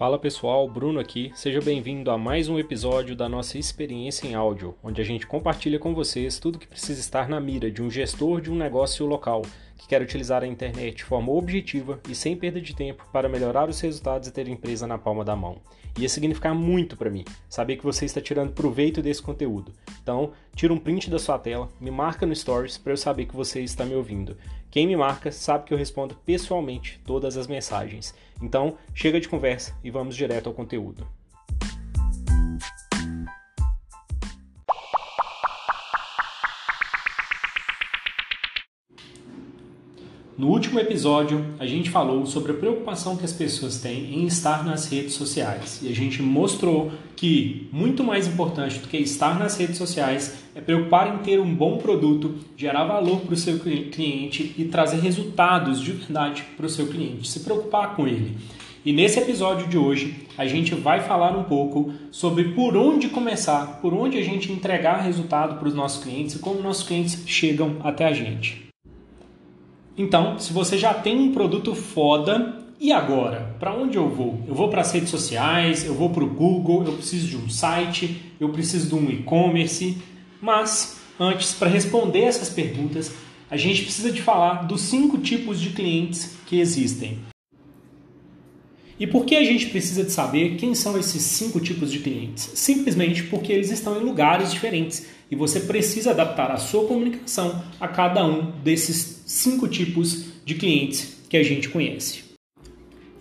Fala pessoal, Bruno aqui. Seja bem-vindo a mais um episódio da nossa experiência em áudio, onde a gente compartilha com vocês tudo que precisa estar na mira de um gestor de um negócio local que quer utilizar a internet de forma objetiva e sem perda de tempo para melhorar os resultados e ter a empresa na palma da mão. Ia significar muito para mim saber que você está tirando proveito desse conteúdo. Então, tira um print da sua tela, me marca no Stories para eu saber que você está me ouvindo. Quem me marca sabe que eu respondo pessoalmente todas as mensagens. Então, chega de conversa e vamos direto ao conteúdo. No último episódio, a gente falou sobre a preocupação que as pessoas têm em estar nas redes sociais e a gente mostrou que muito mais importante do que estar nas redes sociais é preocupar em ter um bom produto, gerar valor para o seu cliente e trazer resultados de verdade para o seu cliente, se preocupar com ele. E nesse episódio de hoje, a gente vai falar um pouco sobre por onde começar, por onde a gente entregar resultado para os nossos clientes e como nossos clientes chegam até a gente. Então, se você já tem um produto foda, e agora? Para onde eu vou? Eu vou para as redes sociais, eu vou para o Google, eu preciso de um site, eu preciso de um e-commerce. Mas, antes, para responder essas perguntas, a gente precisa de falar dos cinco tipos de clientes que existem. E por que a gente precisa de saber quem são esses cinco tipos de clientes? Simplesmente porque eles estão em lugares diferentes e você precisa adaptar a sua comunicação a cada um desses cinco tipos de clientes que a gente conhece.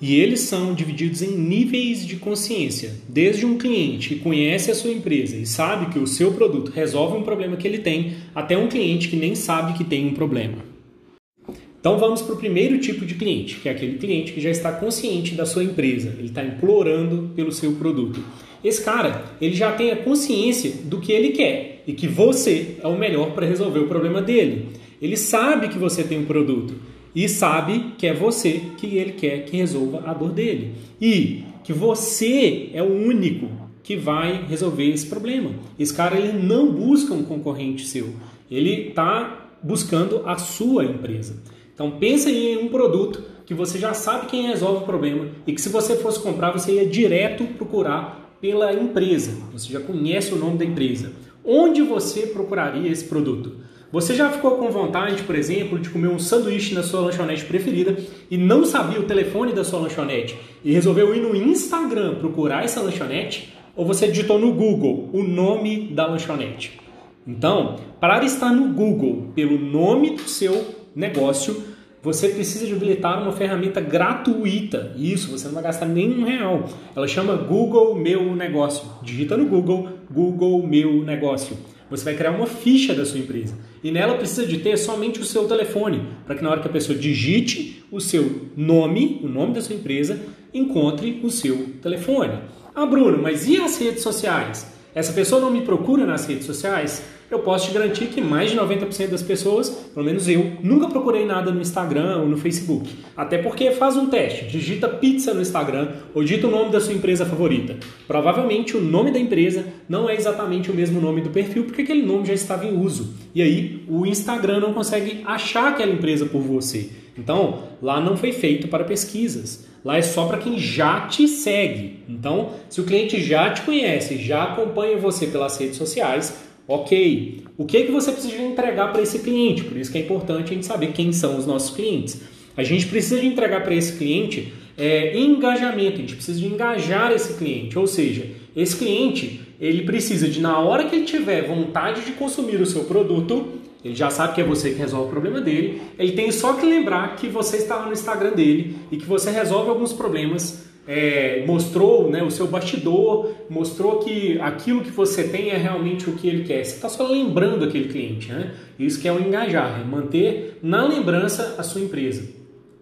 E eles são divididos em níveis de consciência. Desde um cliente que conhece a sua empresa e sabe que o seu produto resolve um problema que ele tem, até um cliente que nem sabe que tem um problema. Então vamos para o primeiro tipo de cliente, que é aquele cliente que já está consciente da sua empresa, ele está implorando pelo seu produto. Esse cara, ele já tem a consciência do que ele quer e que você é o melhor para resolver o problema dele. Ele sabe que você tem um produto e sabe que é você que ele quer que resolva a dor dele. E que você é o único que vai resolver esse problema. Esse cara ele não busca um concorrente seu, ele está buscando a sua empresa. Então pensa em um produto que você já sabe quem resolve o problema e que se você fosse comprar você ia direto procurar pela empresa. Você já conhece o nome da empresa. Onde você procuraria esse produto? Você já ficou com vontade, por exemplo, de comer um sanduíche na sua lanchonete preferida e não sabia o telefone da sua lanchonete e resolveu ir no Instagram procurar essa lanchonete? Ou você digitou no Google o nome da lanchonete? Então, para estar no Google pelo nome do seu negócio, você precisa de habilitar uma ferramenta gratuita. Isso, você não vai gastar nenhum real. Ela chama Google Meu Negócio. Digita no Google Google Meu Negócio. Você vai criar uma ficha da sua empresa. E nela precisa de ter somente o seu telefone, para que na hora que a pessoa digite o seu nome, o nome da sua empresa, encontre o seu telefone. Ah, Bruno, mas e as redes sociais? Essa pessoa não me procura nas redes sociais? Eu posso te garantir que mais de 90% das pessoas, pelo menos eu, nunca procurei nada no Instagram ou no Facebook. Até porque faz um teste, digita pizza no Instagram ou digita o nome da sua empresa favorita. Provavelmente o nome da empresa não é exatamente o mesmo nome do perfil, porque aquele nome já estava em uso. E aí o Instagram não consegue achar aquela empresa por você. Então, lá não foi feito para pesquisas. Lá é só para quem já te segue. Então, se o cliente já te conhece, já acompanha você pelas redes sociais, Ok, o que, é que você precisa entregar para esse cliente? Por isso que é importante a gente saber quem são os nossos clientes. A gente precisa de entregar para esse cliente é, engajamento, a gente precisa de engajar esse cliente, ou seja, esse cliente ele precisa de na hora que ele tiver vontade de consumir o seu produto, ele já sabe que é você que resolve o problema dele, ele tem só que lembrar que você está no Instagram dele e que você resolve alguns problemas é, mostrou né, o seu bastidor, mostrou que aquilo que você tem é realmente o que ele quer. Você está só lembrando aquele cliente. Né? Isso que é o engajar, é manter na lembrança a sua empresa,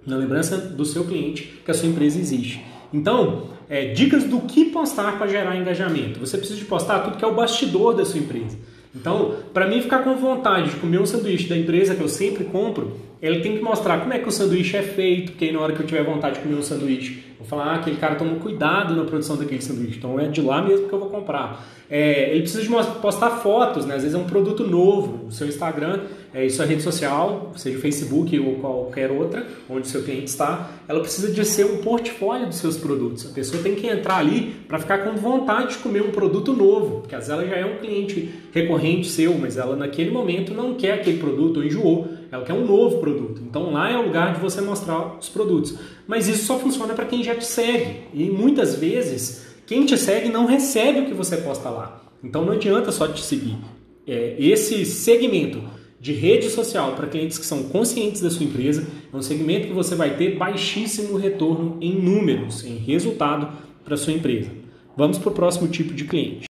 na lembrança do seu cliente que a sua empresa existe. Então, é, dicas do que postar para gerar engajamento. Você precisa de postar tudo que é o bastidor da sua empresa. Então, para mim ficar com vontade de comer um sanduíche da empresa que eu sempre compro, ele tem que mostrar como é que o sanduíche é feito, porque aí na hora que eu tiver vontade de comer um sanduíche, vou falar, ah, aquele cara tomou cuidado na produção daquele sanduíche, então é de lá mesmo que eu vou comprar. É, ele precisa de postar fotos, né? às vezes é um produto novo, o seu Instagram é, isso é rede social, seja Facebook ou qualquer outra, onde o seu cliente está, ela precisa de ser um portfólio dos seus produtos. A pessoa tem que entrar ali para ficar com vontade de comer um produto novo, porque às vezes ela já é um cliente recorrente seu, mas ela naquele momento não quer aquele produto ou enjoou, ela quer um novo produto. Então lá é o lugar de você mostrar os produtos. Mas isso só funciona para quem já te segue. E muitas vezes quem te segue não recebe o que você posta lá. Então não adianta só te seguir. É, esse segmento de rede social para clientes que são conscientes da sua empresa é um segmento que você vai ter baixíssimo retorno em números, em resultado para sua empresa. Vamos para o próximo tipo de cliente.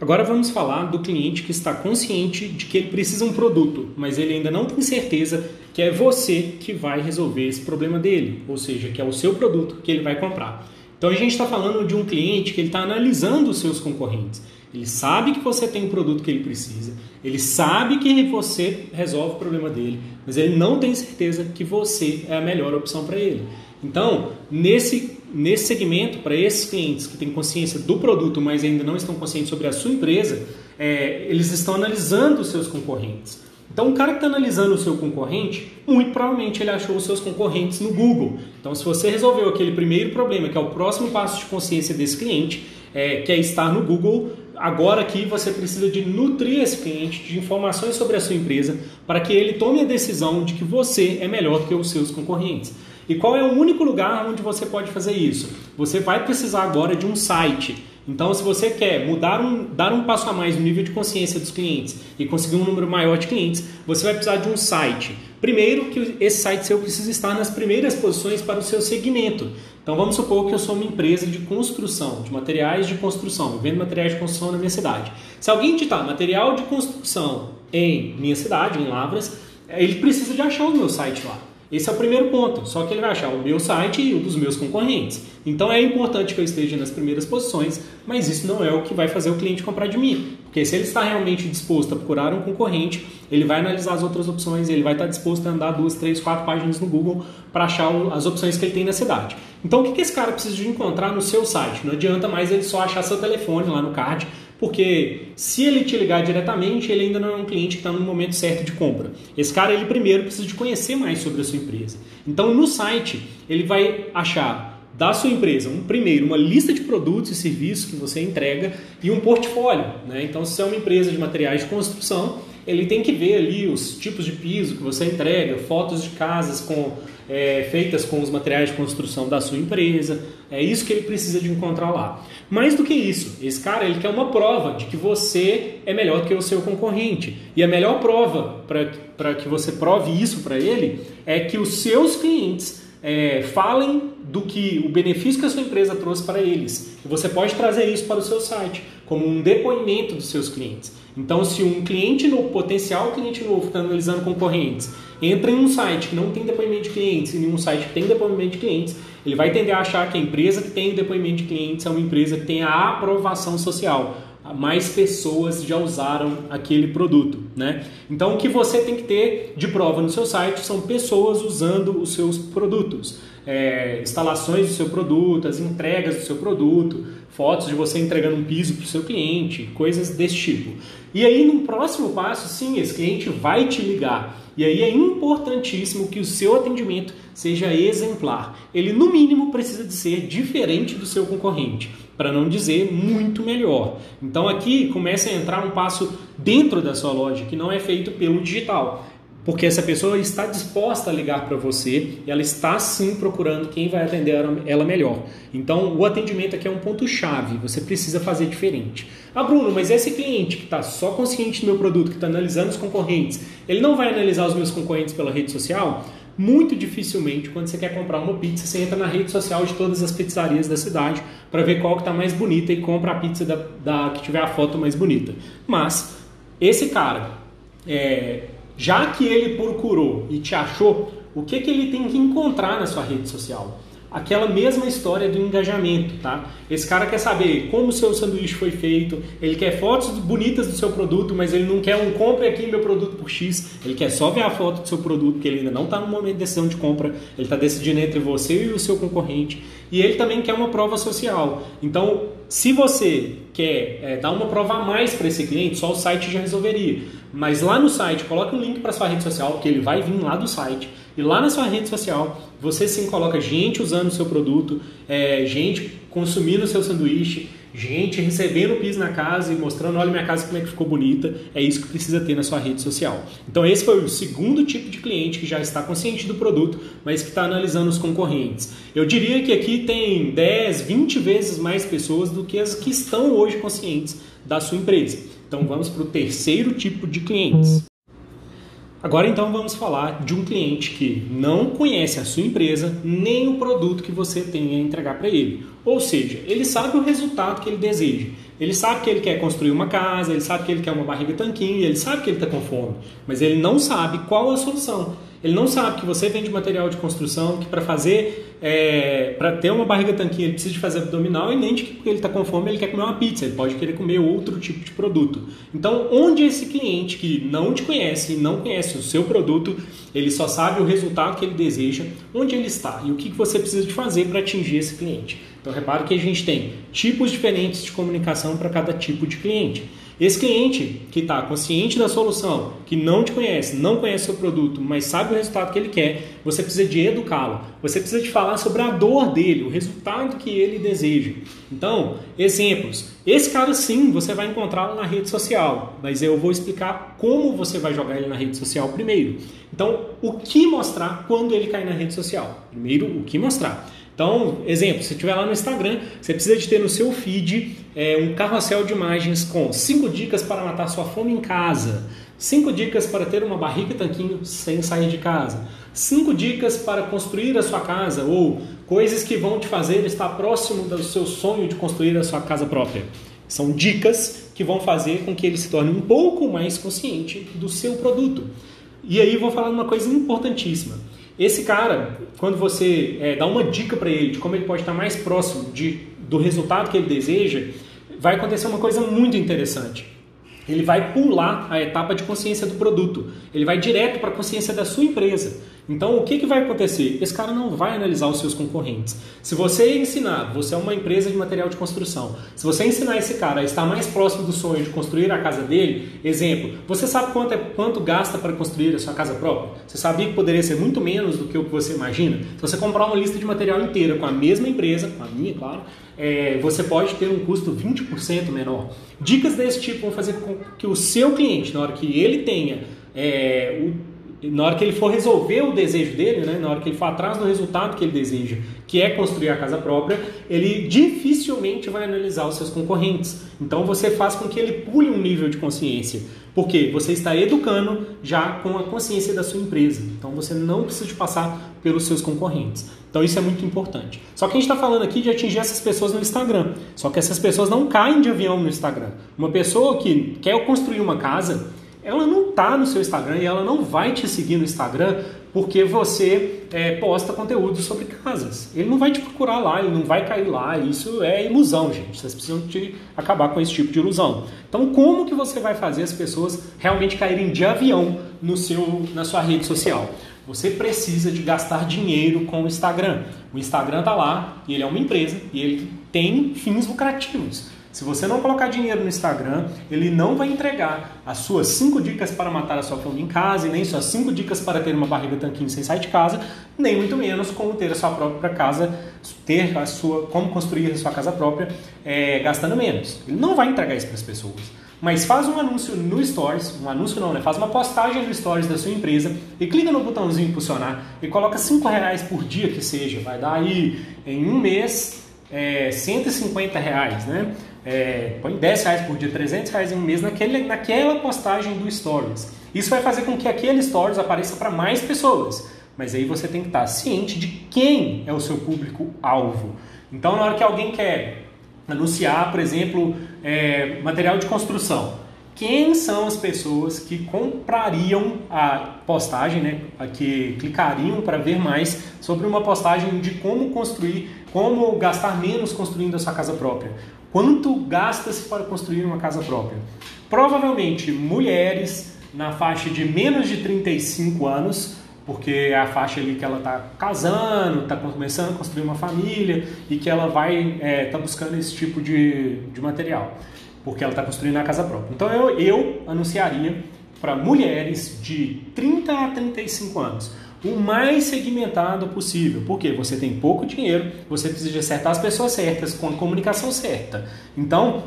Agora vamos falar do cliente que está consciente de que ele precisa um produto, mas ele ainda não tem certeza que é você que vai resolver esse problema dele, ou seja, que é o seu produto que ele vai comprar. Então a gente está falando de um cliente que ele está analisando os seus concorrentes. Ele sabe que você tem o produto que ele precisa, ele sabe que você resolve o problema dele, mas ele não tem certeza que você é a melhor opção para ele. Então, nesse, nesse segmento, para esses clientes que têm consciência do produto, mas ainda não estão conscientes sobre a sua empresa, é, eles estão analisando os seus concorrentes. Então, o cara que está analisando o seu concorrente, muito provavelmente ele achou os seus concorrentes no Google. Então, se você resolveu aquele primeiro problema, que é o próximo passo de consciência desse cliente, é, que é estar no Google, agora aqui você precisa de nutrir esse cliente de informações sobre a sua empresa para que ele tome a decisão de que você é melhor do que os seus concorrentes. E qual é o único lugar onde você pode fazer isso? Você vai precisar agora de um site então, se você quer mudar um, dar um passo a mais no nível de consciência dos clientes e conseguir um número maior de clientes, você vai precisar de um site. Primeiro, que esse site seu precisa estar nas primeiras posições para o seu segmento. Então, vamos supor que eu sou uma empresa de construção, de materiais de construção, eu vendo materiais de construção na minha cidade. Se alguém digitar material de construção em minha cidade, em Lavras, ele precisa de achar o meu site lá. Esse é o primeiro ponto, só que ele vai achar o meu site e o dos meus concorrentes. Então é importante que eu esteja nas primeiras posições, mas isso não é o que vai fazer o cliente comprar de mim. Porque se ele está realmente disposto a procurar um concorrente, ele vai analisar as outras opções, ele vai estar disposto a andar duas, três, quatro páginas no Google para achar as opções que ele tem na cidade. Então o que esse cara precisa de encontrar no seu site? Não adianta mais ele só achar seu telefone lá no card porque se ele te ligar diretamente, ele ainda não é um cliente que está no momento certo de compra. Esse cara, ele primeiro precisa de conhecer mais sobre a sua empresa. Então, no site, ele vai achar da sua empresa, um, primeiro, uma lista de produtos e serviços que você entrega e um portfólio. Né? Então, se é uma empresa de materiais de construção, ele tem que ver ali os tipos de piso que você entrega, fotos de casas com é, feitas com os materiais de construção da sua empresa. É isso que ele precisa de encontrar lá. Mais do que isso, esse cara ele quer uma prova de que você é melhor que o seu concorrente. E a melhor prova para que você prove isso para ele é que os seus clientes é, falem do que o benefício que a sua empresa trouxe para eles. E você pode trazer isso para o seu site como um depoimento dos seus clientes. Então, se um cliente novo, potencial cliente novo, está analisando concorrentes, entra em um site que não tem depoimento de clientes e em um site que tem depoimento de clientes, ele vai tender a achar que a empresa que tem depoimento de clientes é uma empresa que tem a aprovação social. Mais pessoas já usaram aquele produto, né? Então, o que você tem que ter de prova no seu site são pessoas usando os seus produtos, é, instalações do seu produto, as entregas do seu produto, fotos de você entregando um piso para o seu cliente, coisas desse tipo. E aí, no próximo passo, sim, esse cliente vai te ligar. E aí é importantíssimo que o seu atendimento seja exemplar. Ele, no mínimo, precisa de ser diferente do seu concorrente, para não dizer muito melhor. Então aqui começa a entrar um passo dentro da sua loja que não é feito pelo digital. Porque essa pessoa está disposta a ligar para você e ela está sim procurando quem vai atender ela melhor. Então, o atendimento aqui é um ponto-chave, você precisa fazer diferente. Ah, Bruno, mas esse cliente que está só consciente do meu produto, que está analisando os concorrentes, ele não vai analisar os meus concorrentes pela rede social? Muito dificilmente, quando você quer comprar uma pizza, você entra na rede social de todas as pizzarias da cidade para ver qual que está mais bonita e compra a pizza da, da, que tiver a foto mais bonita. Mas, esse cara, é, já que ele procurou e te achou, o que, que ele tem que encontrar na sua rede social? Aquela mesma história do engajamento, tá? Esse cara quer saber como o seu sanduíche foi feito, ele quer fotos bonitas do seu produto, mas ele não quer um compre aqui meu produto por X, ele quer só ver a foto do seu produto, porque ele ainda não está no momento de decisão de compra, ele está decidindo entre você e o seu concorrente, e ele também quer uma prova social. Então, se você quer é, dar uma prova a mais para esse cliente, só o site já resolveria. mas lá no site coloque um link para sua rede social, que ele vai vir lá do site. E lá na sua rede social, você sim coloca gente usando o seu produto, é, gente consumindo o seu sanduíche, gente recebendo o piso na casa e mostrando, olha minha casa como é que ficou bonita. É isso que precisa ter na sua rede social. Então esse foi o segundo tipo de cliente que já está consciente do produto, mas que está analisando os concorrentes. Eu diria que aqui tem 10, 20 vezes mais pessoas do que as que estão hoje conscientes da sua empresa. Então vamos para o terceiro tipo de clientes. Agora então vamos falar de um cliente que não conhece a sua empresa nem o produto que você tem a entregar para ele. Ou seja, ele sabe o resultado que ele deseja. Ele sabe que ele quer construir uma casa, ele sabe que ele quer uma barriga tanquinho, ele sabe que ele está com fome, mas ele não sabe qual a solução. Ele não sabe que você vende material de construção, que para fazer, é, para ter uma barriga tanquinha, ele precisa de fazer abdominal e nem de que ele está com fome ele quer comer uma pizza, ele pode querer comer outro tipo de produto. Então, onde esse cliente que não te conhece, não conhece o seu produto, ele só sabe o resultado que ele deseja, onde ele está e o que você precisa de fazer para atingir esse cliente. Então, repare que a gente tem tipos diferentes de comunicação para cada tipo de cliente. Esse cliente que está consciente da solução, que não te conhece, não conhece o seu produto, mas sabe o resultado que ele quer, você precisa de educá-lo. Você precisa de falar sobre a dor dele, o resultado que ele deseja. Então, exemplos. Esse cara sim, você vai encontrá-lo na rede social, mas eu vou explicar como você vai jogar ele na rede social primeiro. Então, o que mostrar quando ele cair na rede social? Primeiro, o que mostrar. Então, exemplo, se estiver lá no Instagram, você precisa de ter no seu feed é, um carrossel de imagens com 5 dicas para matar sua fome em casa, 5 dicas para ter uma barriga e tanquinho sem sair de casa, 5 dicas para construir a sua casa ou coisas que vão te fazer estar próximo do seu sonho de construir a sua casa própria. São dicas que vão fazer com que ele se torne um pouco mais consciente do seu produto. E aí vou falar uma coisa importantíssima. Esse cara, quando você é, dá uma dica para ele de como ele pode estar mais próximo de, do resultado que ele deseja, vai acontecer uma coisa muito interessante. Ele vai pular a etapa de consciência do produto. Ele vai direto para a consciência da sua empresa. Então, o que, que vai acontecer? Esse cara não vai analisar os seus concorrentes. Se você ensinar, você é uma empresa de material de construção, se você ensinar esse cara a estar mais próximo do sonho de construir a casa dele, exemplo, você sabe quanto, é, quanto gasta para construir a sua casa própria? Você sabia que poderia ser muito menos do que o que você imagina? Se você comprar uma lista de material inteira com a mesma empresa, com a minha, claro, é, você pode ter um custo 20% menor. Dicas desse tipo vão fazer com que o seu cliente, na hora que ele tenha é, na hora que ele for resolver o desejo dele, né, na hora que ele for atrás do resultado que ele deseja, que é construir a casa própria, ele dificilmente vai analisar os seus concorrentes. Então você faz com que ele pule um nível de consciência, porque você está educando já com a consciência da sua empresa. Então você não precisa passar pelos seus concorrentes. Então isso é muito importante. Só que a gente está falando aqui de atingir essas pessoas no Instagram. Só que essas pessoas não caem de avião no Instagram. Uma pessoa que quer construir uma casa ela não está no seu Instagram e ela não vai te seguir no Instagram porque você é, posta conteúdo sobre casas. Ele não vai te procurar lá, ele não vai cair lá. Isso é ilusão, gente. Vocês precisam acabar com esse tipo de ilusão. Então, como que você vai fazer as pessoas realmente caírem de avião no seu, na sua rede social? Você precisa de gastar dinheiro com o Instagram. O Instagram está lá e ele é uma empresa e ele tem fins lucrativos. Se você não colocar dinheiro no Instagram, ele não vai entregar as suas 5 dicas para matar a sua fome em casa, e nem suas 5 dicas para ter uma barriga tanquinho sem sair de casa, nem muito menos como ter a sua própria casa, ter a sua, como construir a sua casa própria é, gastando menos. Ele não vai entregar isso para as pessoas. Mas faz um anúncio no Stories, um anúncio não, né? Faz uma postagem no Stories da sua empresa e clica no botãozinho impulsionar e coloca 5 reais por dia que seja. Vai dar aí em um mês é, 150 reais, né? É, põe 10 reais por dia, 300 reais em um mês naquele, naquela postagem do Stories. Isso vai fazer com que aquele Stories apareça para mais pessoas. Mas aí você tem que estar ciente de quem é o seu público-alvo. Então, na hora que alguém quer anunciar, por exemplo, é, material de construção, quem são as pessoas que comprariam a postagem, né, que clicariam para ver mais sobre uma postagem de como construir, como gastar menos construindo a sua casa própria? Quanto gasta-se para construir uma casa própria? Provavelmente mulheres na faixa de menos de 35 anos, porque é a faixa ali que ela está casando, está começando a construir uma família e que ela vai estar é, tá buscando esse tipo de, de material, porque ela está construindo a casa própria. Então eu, eu anunciaria para mulheres de 30 a 35 anos o mais segmentado possível. Porque você tem pouco dinheiro, você precisa acertar as pessoas certas, com a comunicação certa. Então,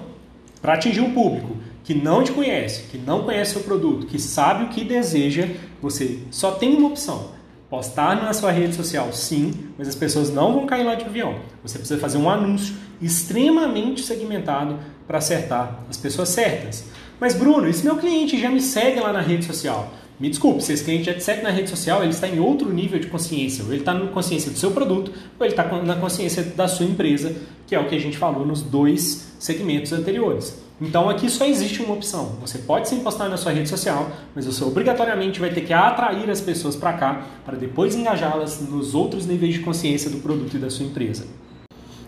para atingir um público que não te conhece, que não conhece seu produto, que sabe o que deseja, você só tem uma opção. Postar na sua rede social, sim, mas as pessoas não vão cair lá de avião. Você precisa fazer um anúncio extremamente segmentado para acertar as pessoas certas. Mas Bruno, e se meu cliente já me segue lá na rede social? Me desculpe, se esse cliente já te segue na rede social, ele está em outro nível de consciência. Ou ele está na consciência do seu produto, ou ele está na consciência da sua empresa, que é o que a gente falou nos dois segmentos anteriores. Então aqui só existe uma opção. Você pode sim postar na sua rede social, mas você obrigatoriamente vai ter que atrair as pessoas para cá para depois engajá-las nos outros níveis de consciência do produto e da sua empresa.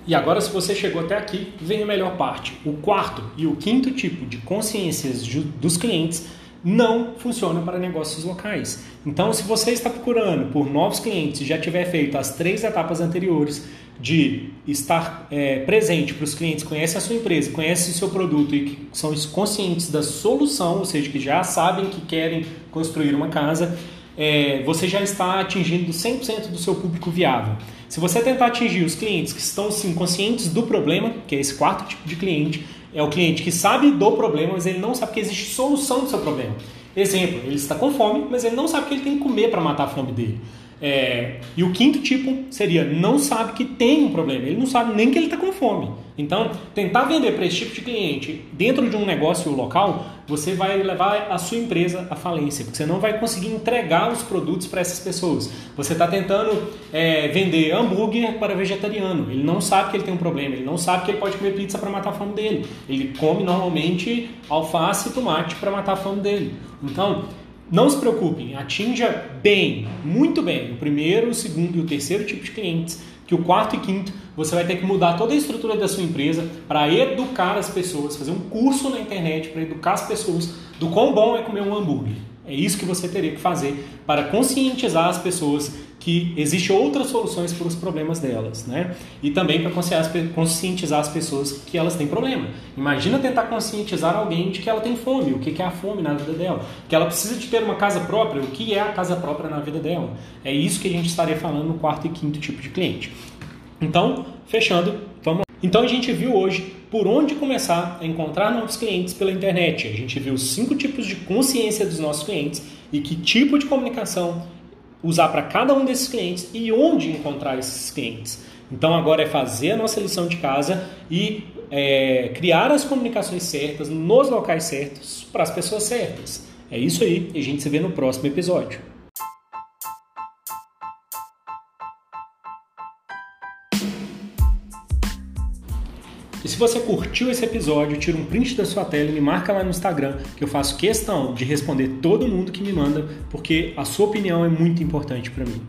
E agora, se você chegou até aqui, vem a melhor parte. O quarto e o quinto tipo de consciências dos clientes não funciona para negócios locais. Então, se você está procurando por novos clientes e já tiver feito as três etapas anteriores de estar é, presente para os clientes, conhece a sua empresa, conhece o seu produto e que são conscientes da solução, ou seja, que já sabem que querem construir uma casa, é, você já está atingindo 100% do seu público viável. Se você tentar atingir os clientes que estão sim conscientes do problema, que é esse quarto tipo de cliente, é o cliente que sabe do problema, mas ele não sabe que existe solução do seu problema. Exemplo, ele está com fome, mas ele não sabe que ele tem que comer para matar a fome dele. É, e o quinto tipo seria não sabe que tem um problema, ele não sabe nem que ele está com fome. Então, tentar vender para esse tipo de cliente dentro de um negócio local, você vai levar a sua empresa à falência, porque você não vai conseguir entregar os produtos para essas pessoas. Você está tentando é, vender hambúrguer para vegetariano, ele não sabe que ele tem um problema, ele não sabe que ele pode comer pizza para matar a fome dele. Ele come normalmente alface e tomate para matar a fome dele. Então, não se preocupem, atinja bem, muito bem, o primeiro, o segundo e o terceiro tipo de clientes, que o quarto e quinto você vai ter que mudar toda a estrutura da sua empresa para educar as pessoas, fazer um curso na internet para educar as pessoas do quão bom é comer um hambúrguer. É isso que você teria que fazer para conscientizar as pessoas que existem outras soluções para os problemas delas, né? E também para conscientizar as pessoas que elas têm problema. Imagina tentar conscientizar alguém de que ela tem fome, o que é a fome na vida dela, que ela precisa de ter uma casa própria, o que é a casa própria na vida dela. É isso que a gente estaria falando no quarto e quinto tipo de cliente. Então, fechando, vamos então a gente viu hoje por onde começar a encontrar novos clientes pela internet. A gente viu cinco tipos de consciência dos nossos clientes e que tipo de comunicação usar para cada um desses clientes e onde encontrar esses clientes. Então agora é fazer a nossa lição de casa e é, criar as comunicações certas nos locais certos para as pessoas certas. É isso aí e a gente se vê no próximo episódio. Se você curtiu esse episódio, tira um print da sua tela e me marca lá no Instagram, que eu faço questão de responder todo mundo que me manda, porque a sua opinião é muito importante para mim.